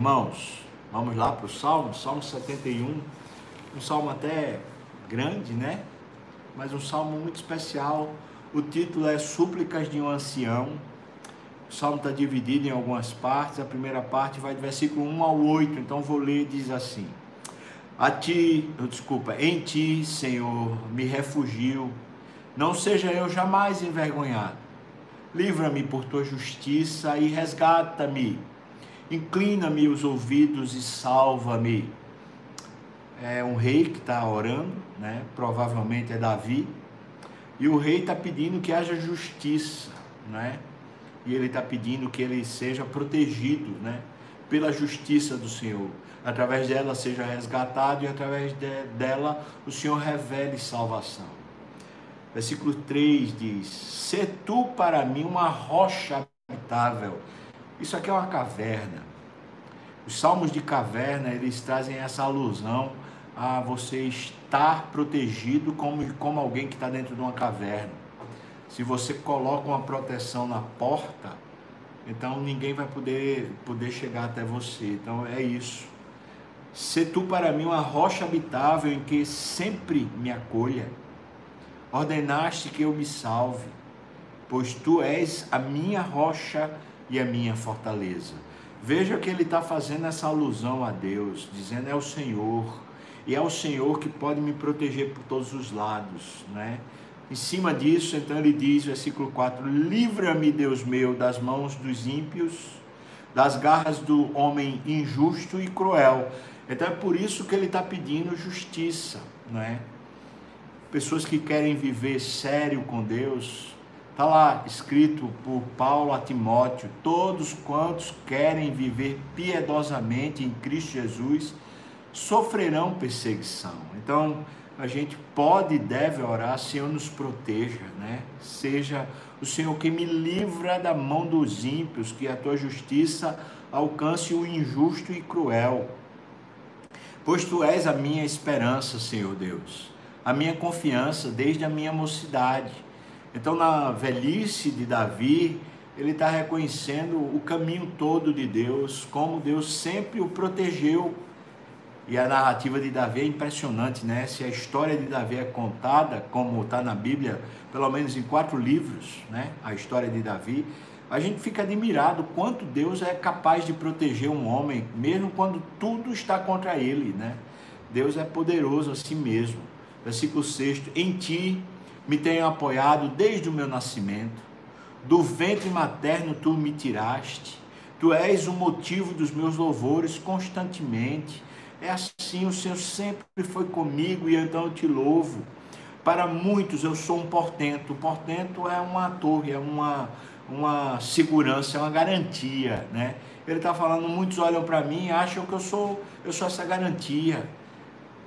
Irmãos, vamos lá para o Salmo, Salmo 71, um salmo até grande, né? Mas um salmo muito especial. O título é Súplicas de um Ancião. O salmo está dividido em algumas partes. A primeira parte vai do versículo 1 ao 8, então vou ler, diz assim: A ti, desculpa, em ti, Senhor, me refugio. Não seja eu jamais envergonhado. Livra-me por tua justiça e resgata-me inclina-me os ouvidos e salva-me. É um rei que está orando, né? provavelmente é Davi, e o rei está pedindo que haja justiça, né? e ele está pedindo que ele seja protegido né? pela justiça do Senhor. Através dela seja resgatado e através de, dela o Senhor revele salvação. Versículo 3 diz: Se tu para mim uma rocha habitável isso aqui é uma caverna. Os salmos de caverna, eles trazem essa alusão a você estar protegido como, como alguém que está dentro de uma caverna. Se você coloca uma proteção na porta, então ninguém vai poder, poder chegar até você. Então é isso. Se tu para mim uma rocha habitável em que sempre me acolha. Ordenaste que eu me salve, pois tu és a minha rocha habitável e a minha fortaleza. Veja que ele está fazendo essa alusão a Deus, dizendo é o Senhor, e é o Senhor que pode me proteger por todos os lados, né? Em cima disso, então ele diz, versículo 4: Livra-me, Deus meu, das mãos dos ímpios, das garras do homem injusto e cruel. Então é por isso que ele está pedindo justiça, não é? Pessoas que querem viver sério com Deus, Está lá escrito por Paulo a Timóteo: todos quantos querem viver piedosamente em Cristo Jesus sofrerão perseguição. Então, a gente pode e deve orar, Senhor nos proteja, né? Seja o Senhor que me livra da mão dos ímpios, que a tua justiça alcance o injusto e cruel. Pois tu és a minha esperança, Senhor Deus, a minha confiança desde a minha mocidade. Então, na velhice de Davi, ele está reconhecendo o caminho todo de Deus, como Deus sempre o protegeu. E a narrativa de Davi é impressionante, né? Se a história de Davi é contada, como está na Bíblia, pelo menos em quatro livros, né? A história de Davi, a gente fica admirado quanto Deus é capaz de proteger um homem, mesmo quando tudo está contra ele, né? Deus é poderoso assim mesmo. Versículo 6: Em ti me tenho apoiado desde o meu nascimento. Do ventre materno tu me tiraste. Tu és o motivo dos meus louvores constantemente. É assim, o Senhor sempre foi comigo e então eu te louvo. Para muitos eu sou um portento. O portento é uma torre, é uma, uma segurança, é uma garantia, né? Ele está falando, muitos olham para mim e acham que eu sou, eu sou essa garantia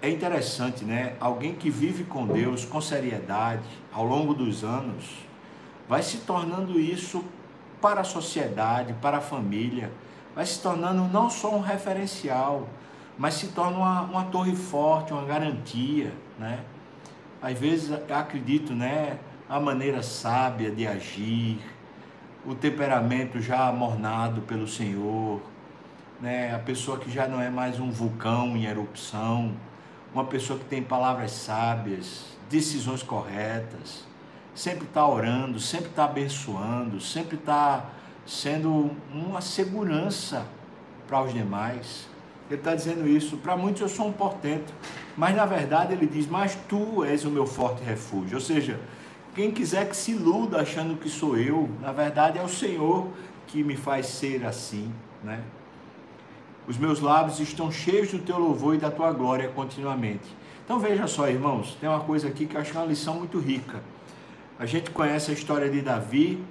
é interessante, né? Alguém que vive com Deus com seriedade ao longo dos anos vai se tornando isso para a sociedade, para a família, vai se tornando não só um referencial, mas se torna uma, uma torre forte, uma garantia, né? Às vezes acredito, né? A maneira sábia de agir, o temperamento já amornado pelo Senhor, né? A pessoa que já não é mais um vulcão em erupção, uma pessoa que tem palavras sábias, decisões corretas, sempre está orando, sempre está abençoando, sempre está sendo uma segurança para os demais. Ele está dizendo isso. Para muitos eu sou um portento, mas na verdade ele diz: Mas tu és o meu forte refúgio. Ou seja, quem quiser que se iluda achando que sou eu, na verdade é o Senhor que me faz ser assim, né? Os meus lábios estão cheios do teu louvor e da tua glória continuamente. Então veja só, irmãos, tem uma coisa aqui que eu acho é uma lição muito rica. A gente conhece a história de Davi,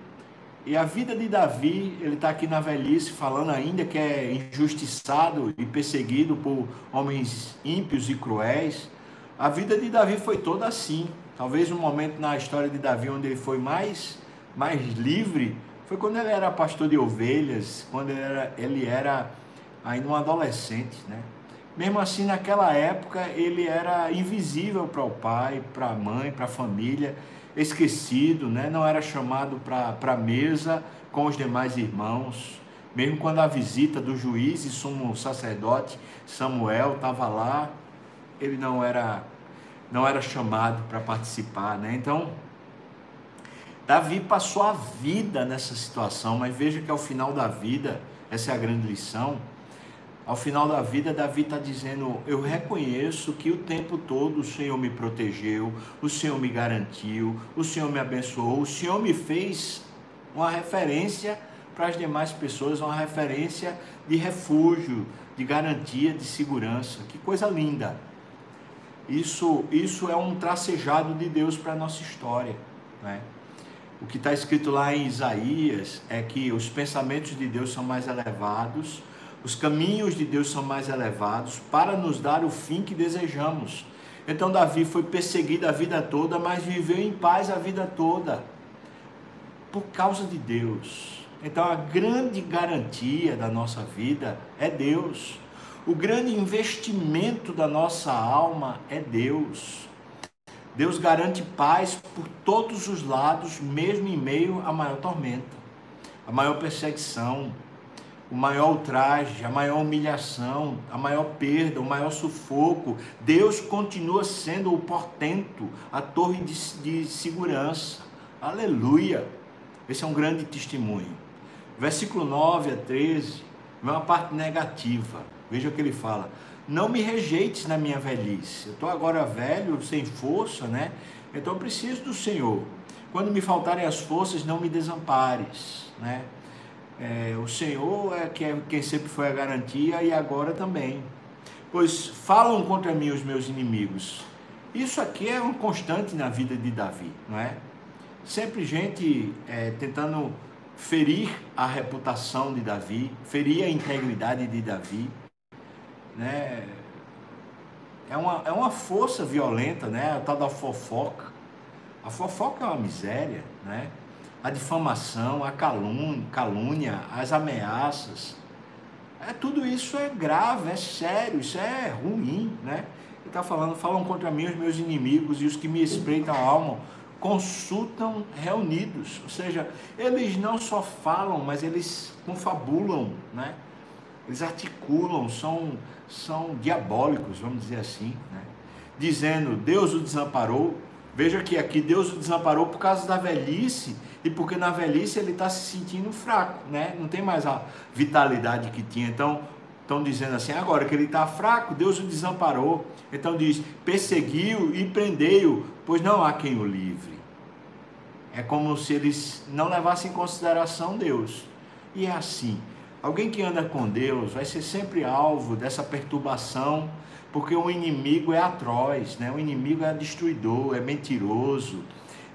e a vida de Davi, ele está aqui na velhice falando ainda que é injustiçado e perseguido por homens ímpios e cruéis. A vida de Davi foi toda assim. Talvez um momento na história de Davi onde ele foi mais, mais livre foi quando ele era pastor de ovelhas, quando ele era, ele era ainda um adolescente, né? Mesmo assim, naquela época, ele era invisível para o pai, para a mãe, para a família, esquecido, né? não era chamado para a mesa com os demais irmãos. Mesmo quando a visita do juiz e sumo sacerdote Samuel estava lá, ele não era não era chamado para participar, né? Então, Davi passou a vida nessa situação, mas veja que ao final da vida, essa é a grande lição. Ao final da vida, Davi está dizendo: Eu reconheço que o tempo todo o Senhor me protegeu, o Senhor me garantiu, o Senhor me abençoou, o Senhor me fez uma referência para as demais pessoas, uma referência de refúgio, de garantia, de segurança. Que coisa linda! Isso, isso é um tracejado de Deus para a nossa história. Né? O que está escrito lá em Isaías é que os pensamentos de Deus são mais elevados, os caminhos de Deus são mais elevados para nos dar o fim que desejamos. Então, Davi foi perseguido a vida toda, mas viveu em paz a vida toda, por causa de Deus. Então, a grande garantia da nossa vida é Deus. O grande investimento da nossa alma é Deus. Deus garante paz por todos os lados, mesmo em meio à maior tormenta, a maior perseguição, o maior ultraje, a maior humilhação, a maior perda, o maior sufoco. Deus continua sendo o portento, a torre de, de segurança. Aleluia! Esse é um grande testemunho. Versículo 9 a 13, é uma parte negativa. Veja o que ele fala: Não me rejeites na minha velhice. Eu estou agora velho, sem força, né? Então eu preciso do Senhor. Quando me faltarem as forças, não me desampares, né? É, o Senhor é quem sempre foi a garantia e agora também. Pois falam contra mim os meus inimigos. Isso aqui é um constante na vida de Davi, não é? Sempre gente é, tentando ferir a reputação de Davi, ferir a integridade de Davi né? É uma, é uma força violenta, né? A tal da fofoca. A fofoca é uma miséria, né? A difamação, a calúnia, calúnia as ameaças. É, tudo isso é grave, é sério, isso é ruim, né? Ele está falando, falam contra mim os meus inimigos e os que me espreitam a alma consultam reunidos. Ou seja, eles não só falam, mas eles confabulam, né? Eles articulam, são são diabólicos, vamos dizer assim, né? dizendo Deus o desamparou. Veja que aqui Deus o desamparou por causa da velhice e porque na velhice ele está se sentindo fraco, né? Não tem mais a vitalidade que tinha. Então estão dizendo assim agora que ele está fraco, Deus o desamparou. Então diz perseguiu e prendeu, pois não há quem o livre. É como se eles não levassem em consideração Deus. E é assim. Alguém que anda com Deus vai ser sempre alvo dessa perturbação, porque o inimigo é atroz, né? o inimigo é destruidor, é mentiroso,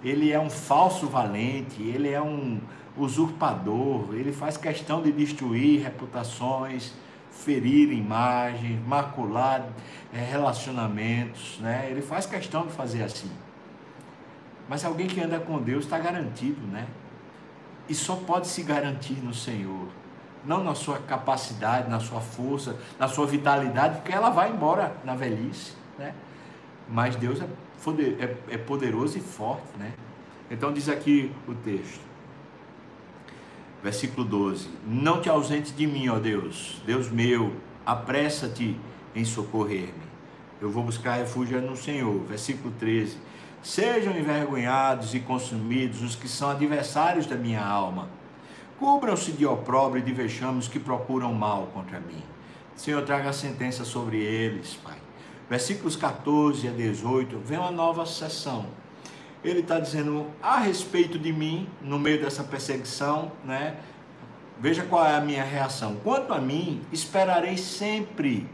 ele é um falso valente, ele é um usurpador, ele faz questão de destruir reputações, ferir imagens, macular é, relacionamentos, né? ele faz questão de fazer assim. Mas alguém que anda com Deus está garantido, né? E só pode se garantir no Senhor não na sua capacidade, na sua força, na sua vitalidade, porque ela vai embora na velhice, né? Mas Deus é, é, é poderoso e forte, né? Então diz aqui o texto, versículo 12: Não te ausentes de mim, ó Deus, Deus meu, apressa-te em socorrer-me. Eu vou buscar refúgio no Senhor. Versículo 13: Sejam envergonhados e consumidos os que são adversários da minha alma Cubram-se de opróbrio e de vexames que procuram mal contra mim. Senhor, traga a sentença sobre eles, Pai. Versículos 14 a 18, vem uma nova sessão. Ele está dizendo a respeito de mim, no meio dessa perseguição, né? Veja qual é a minha reação. Quanto a mim, esperarei sempre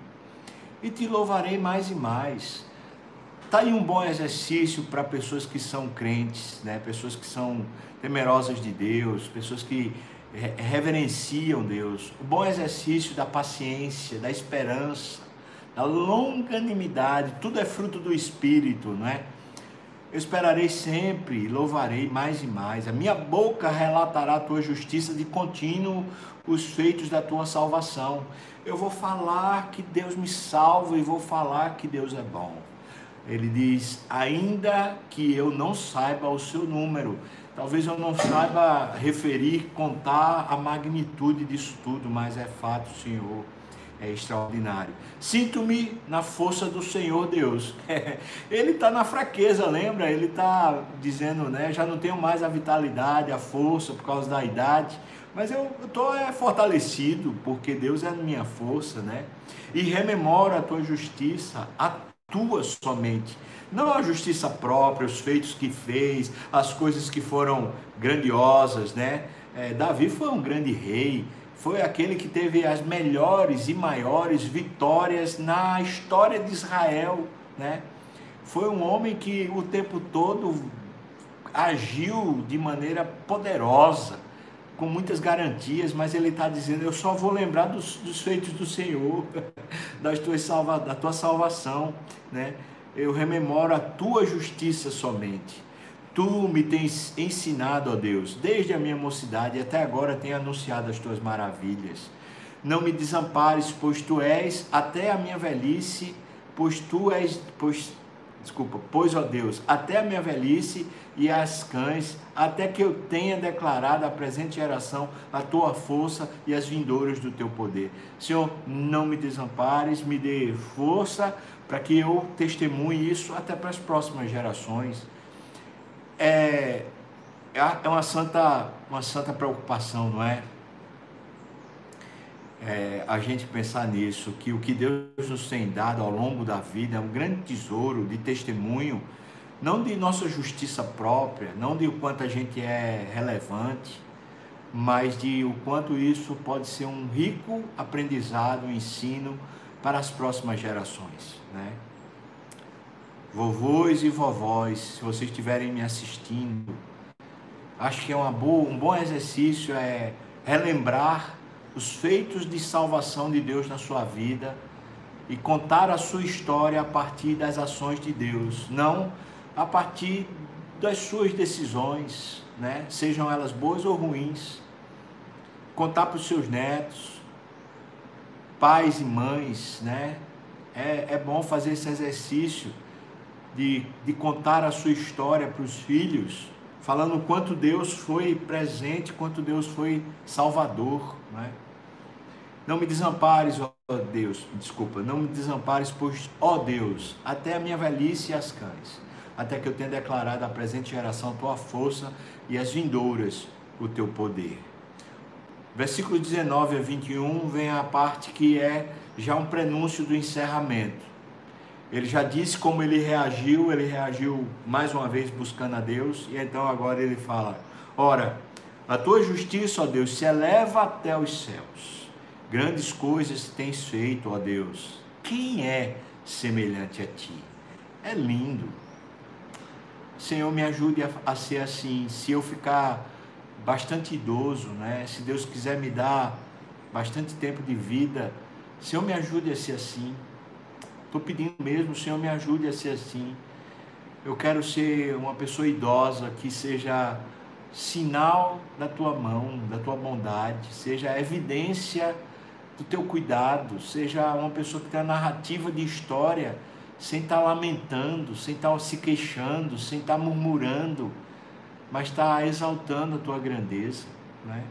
e te louvarei mais e mais. Está aí um bom exercício para pessoas que são crentes, né? pessoas que são temerosas de Deus, pessoas que reverenciam Deus, o bom exercício da paciência, da esperança, da longanimidade, tudo é fruto do Espírito, não é? Eu esperarei sempre, louvarei mais e mais. A minha boca relatará a tua justiça de contínuo, os feitos da tua salvação. Eu vou falar que Deus me salva e vou falar que Deus é bom. Ele diz: ainda que eu não saiba o seu número, Talvez eu não saiba referir, contar a magnitude disso tudo, mas é fato, Senhor, é extraordinário. Sinto-me na força do Senhor Deus. Ele está na fraqueza, lembra? Ele está dizendo, né? Já não tenho mais a vitalidade, a força por causa da idade, mas eu estou é, fortalecido porque Deus é a minha força, né? E rememora a tua justiça, a tua somente não a justiça própria, os feitos que fez, as coisas que foram grandiosas, né? É, Davi foi um grande rei, foi aquele que teve as melhores e maiores vitórias na história de Israel, né? Foi um homem que o tempo todo agiu de maneira poderosa, com muitas garantias, mas ele está dizendo: Eu só vou lembrar dos, dos feitos do Senhor, das tuas salva, da tua salvação, né? eu rememoro a tua justiça somente. Tu me tens ensinado, ó Deus, desde a minha mocidade até agora tenho anunciado as tuas maravilhas. Não me desampares, pois tu és até a minha velhice, pois tu és, pois desculpa, pois ó Deus, até a minha velhice e as cães, até que eu tenha declarado à presente geração a tua força e as vindouras do teu poder. Senhor, não me desampares, me dê força para que eu testemunhe isso até para as próximas gerações. É, é, é uma santa, uma santa preocupação, não é? é? A gente pensar nisso, que o que Deus nos tem dado ao longo da vida é um grande tesouro de testemunho, não de nossa justiça própria, não de o quanto a gente é relevante, mas de o quanto isso pode ser um rico aprendizado, um ensino para as próximas gerações, né? Vovôs e vovós, se vocês estiverem me assistindo, acho que é uma boa, um bom exercício é relembrar os feitos de salvação de Deus na sua vida e contar a sua história a partir das ações de Deus, não a partir das suas decisões, né? Sejam elas boas ou ruins. Contar para os seus netos, pais e mães, né? É, é bom fazer esse exercício de, de contar a sua história para os filhos, falando quanto Deus foi presente, quanto Deus foi salvador, né? Não me desampares, ó Deus, desculpa, não me desampares, pois, ó Deus, até a minha velhice e as cães, até que eu tenha declarado à presente geração a tua força e as vindouras o teu poder. Versículo 19 a 21 vem a parte que é já um prenúncio do encerramento. Ele já disse como ele reagiu, ele reagiu mais uma vez buscando a Deus, e então agora ele fala: Ora, a tua justiça, ó Deus, se eleva até os céus. Grandes coisas tens feito, ó Deus. Quem é semelhante a ti? É lindo. Senhor, me ajude a, a ser assim. Se eu ficar bastante idoso, né? Se Deus quiser me dar bastante tempo de vida, Senhor me ajude a ser assim. Estou pedindo mesmo, Senhor me ajude a ser assim. Eu quero ser uma pessoa idosa que seja sinal da tua mão, da tua bondade, seja evidência do teu cuidado, seja uma pessoa que tem a narrativa de história sem estar lamentando, sem estar se queixando, sem estar murmurando mas está exaltando a tua grandeza, né?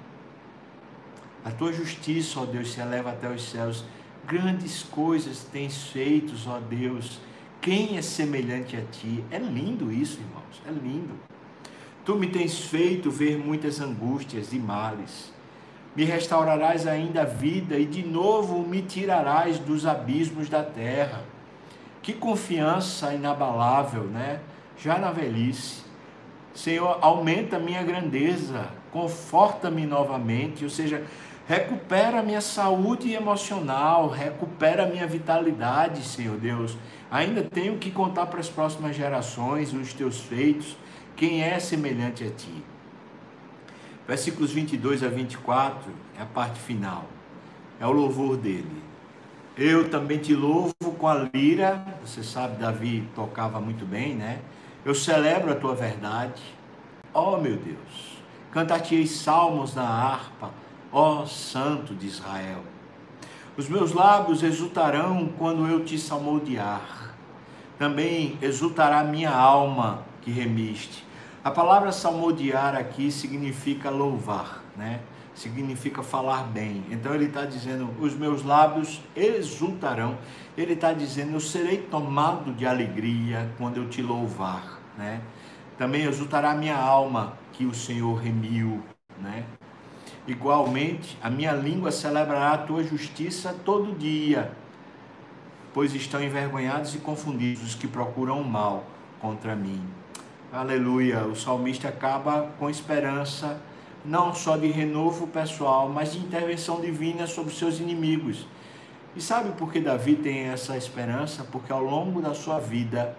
A tua justiça, ó Deus, se eleva até os céus. Grandes coisas tens feito, ó Deus. Quem é semelhante a ti? É lindo isso, irmãos, é lindo. Tu me tens feito ver muitas angústias e males. Me restaurarás ainda a vida e de novo me tirarás dos abismos da terra. Que confiança inabalável, né? Já na velhice Senhor, aumenta minha grandeza, conforta-me novamente, ou seja, recupera a minha saúde emocional, recupera a minha vitalidade, Senhor Deus. Ainda tenho que contar para as próximas gerações os teus feitos, quem é semelhante a ti. Versículos 22 a 24 é a parte final, é o louvor dele. Eu também te louvo com a lira, você sabe, Davi tocava muito bem, né? Eu celebro a tua verdade. Ó oh, meu Deus, cantar-te-ei salmos na harpa, ó Santo de Israel. Os meus lábios exultarão quando eu te salmodiar. Também exultará minha alma que remiste. A palavra salmodiar aqui significa louvar, né? Significa falar bem. Então ele está dizendo: os meus lábios exultarão. Ele está dizendo: eu serei tomado de alegria quando eu te louvar, né? Também exultará minha alma que o Senhor remiu, né? Igualmente, a minha língua celebrará a tua justiça todo dia, pois estão envergonhados e confundidos os que procuram o mal contra mim. Aleluia. O salmista acaba com esperança, não só de renovo pessoal, mas de intervenção divina sobre seus inimigos. E sabe por que Davi tem essa esperança? Porque ao longo da sua vida,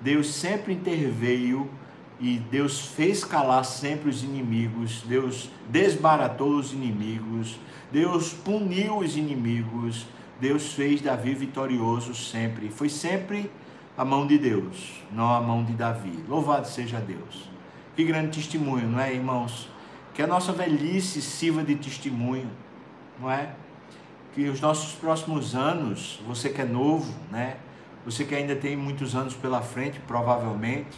Deus sempre interveio e Deus fez calar sempre os inimigos, Deus desbaratou os inimigos, Deus puniu os inimigos, Deus fez Davi vitorioso sempre. Foi sempre a mão de Deus, não a mão de Davi. Louvado seja Deus. Que grande testemunho, não é, irmãos? Que a nossa velhice sirva de testemunho, não é? Que os nossos próximos anos, você que é novo, né? Você que ainda tem muitos anos pela frente, provavelmente,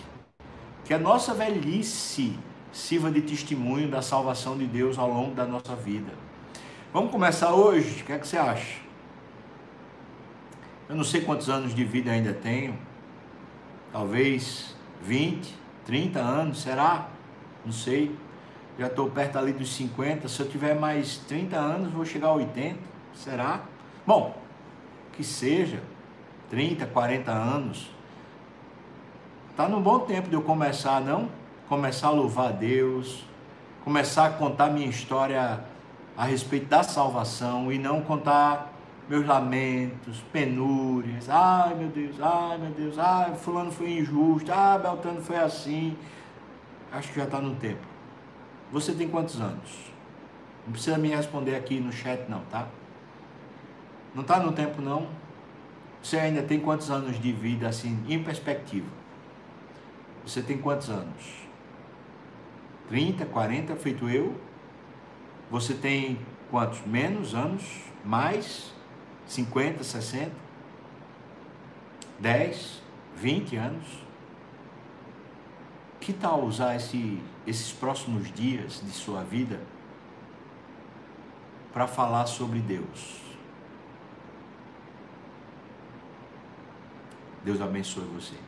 que a nossa velhice sirva de testemunho da salvação de Deus ao longo da nossa vida. Vamos começar hoje? O que é que você acha? Eu não sei quantos anos de vida ainda tenho, talvez 20, 30 anos, será? Não sei. Já estou perto ali dos 50. Se eu tiver mais 30 anos, vou chegar a 80. Será? Bom, que seja 30, 40 anos. Tá no bom tempo de eu começar, não? Começar a louvar a Deus, começar a contar minha história a respeito da salvação e não contar meus lamentos, penúrias. Ai, meu Deus, ai, meu Deus, ai, fulano foi injusto, ah, Beltrano foi assim. Acho que já está no tempo. Você tem quantos anos? Não precisa me responder aqui no chat não, tá? Não está no tempo não? Você ainda tem quantos anos de vida assim, em perspectiva? Você tem quantos anos? 30, 40, feito eu? Você tem quantos? Menos anos? Mais? 50, 60? 10, 20 anos? Que tal usar esse, esses próximos dias de sua vida para falar sobre Deus? Deus abençoe você.